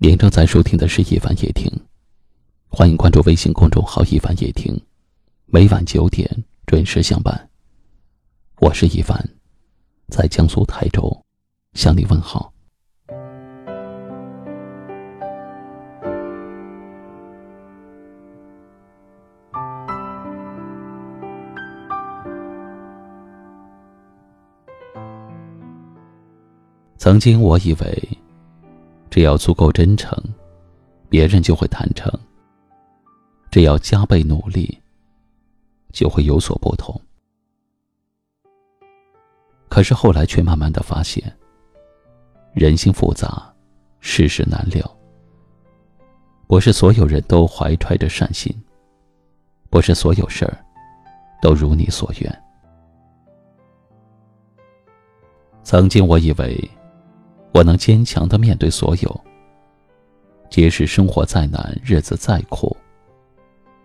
您正在收听的是《一凡夜听》，欢迎关注微信公众号“一凡夜听”，每晚九点准时相伴。我是一凡，在江苏泰州向你问好。曾经我以为，只要足够真诚，别人就会坦诚；只要加倍努力，就会有所不同。可是后来却慢慢的发现，人心复杂，世事难料。不是所有人都怀揣着善心，不是所有事儿都如你所愿。曾经我以为。我能坚强的面对所有，即使生活再难，日子再苦，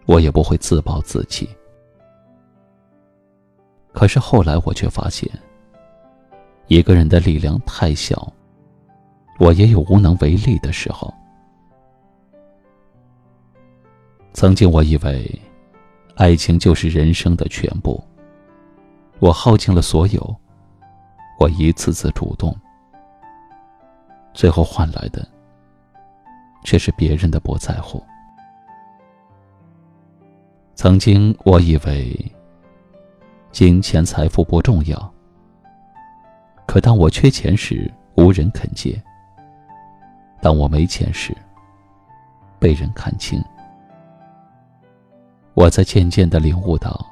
我也不会自暴自弃。可是后来我却发现，一个人的力量太小，我也有无能为力的时候。曾经我以为，爱情就是人生的全部，我耗尽了所有，我一次次主动。最后换来的，却是别人的不在乎。曾经我以为，金钱财富不重要，可当我缺钱时，无人肯借；当我没钱时，被人看轻。我在渐渐的领悟到，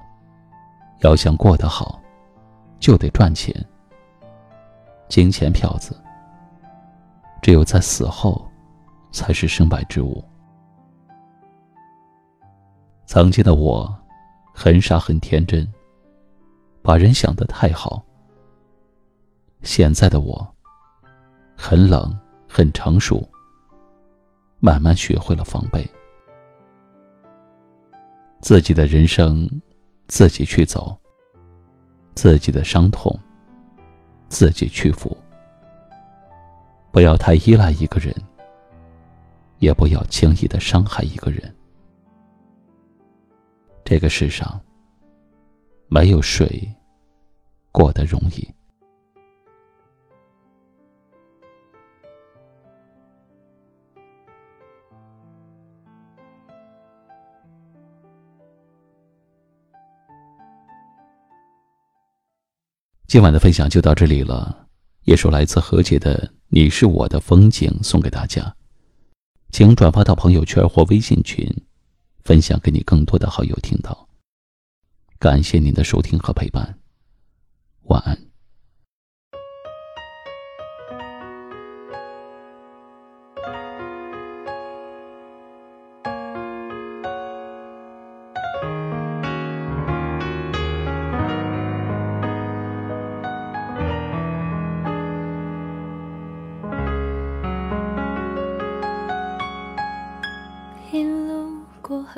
要想过得好，就得赚钱。金钱票子。只有在死后，才是身外之物。曾经的我，很傻很天真，把人想得太好。现在的我，很冷很成熟，慢慢学会了防备。自己的人生，自己去走；自己的伤痛，自己去抚。不要太依赖一个人，也不要轻易的伤害一个人。这个世上，没有谁过得容易。今晚的分享就到这里了，也是来自何洁的。你是我的风景，送给大家，请转发到朋友圈或微信群，分享给你更多的好友听到。感谢您的收听和陪伴，晚安。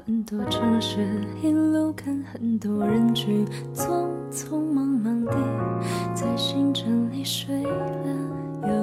很多城市，一路看很多人群，匆匆忙忙地在行程里睡了又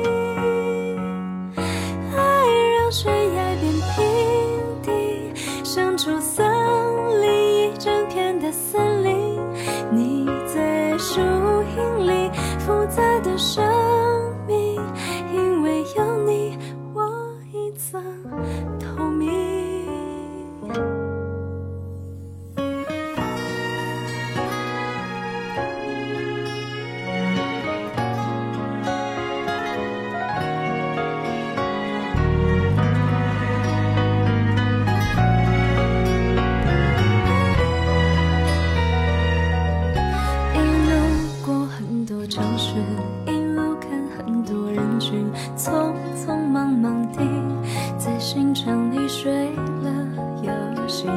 你睡了又醒，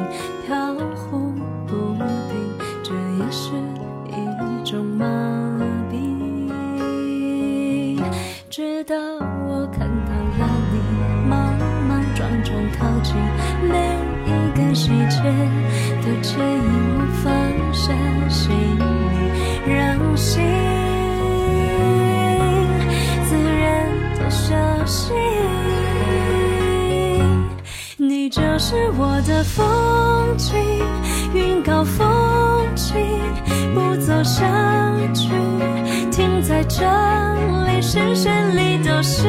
飘忽不定，这也是一种麻痹。直到我看到了你，莽莽撞撞靠近，每一个细节都牵引我放下行李，让心自然的休息。你就是我的风景，云高风轻，不走下去，停在这里，视线里都是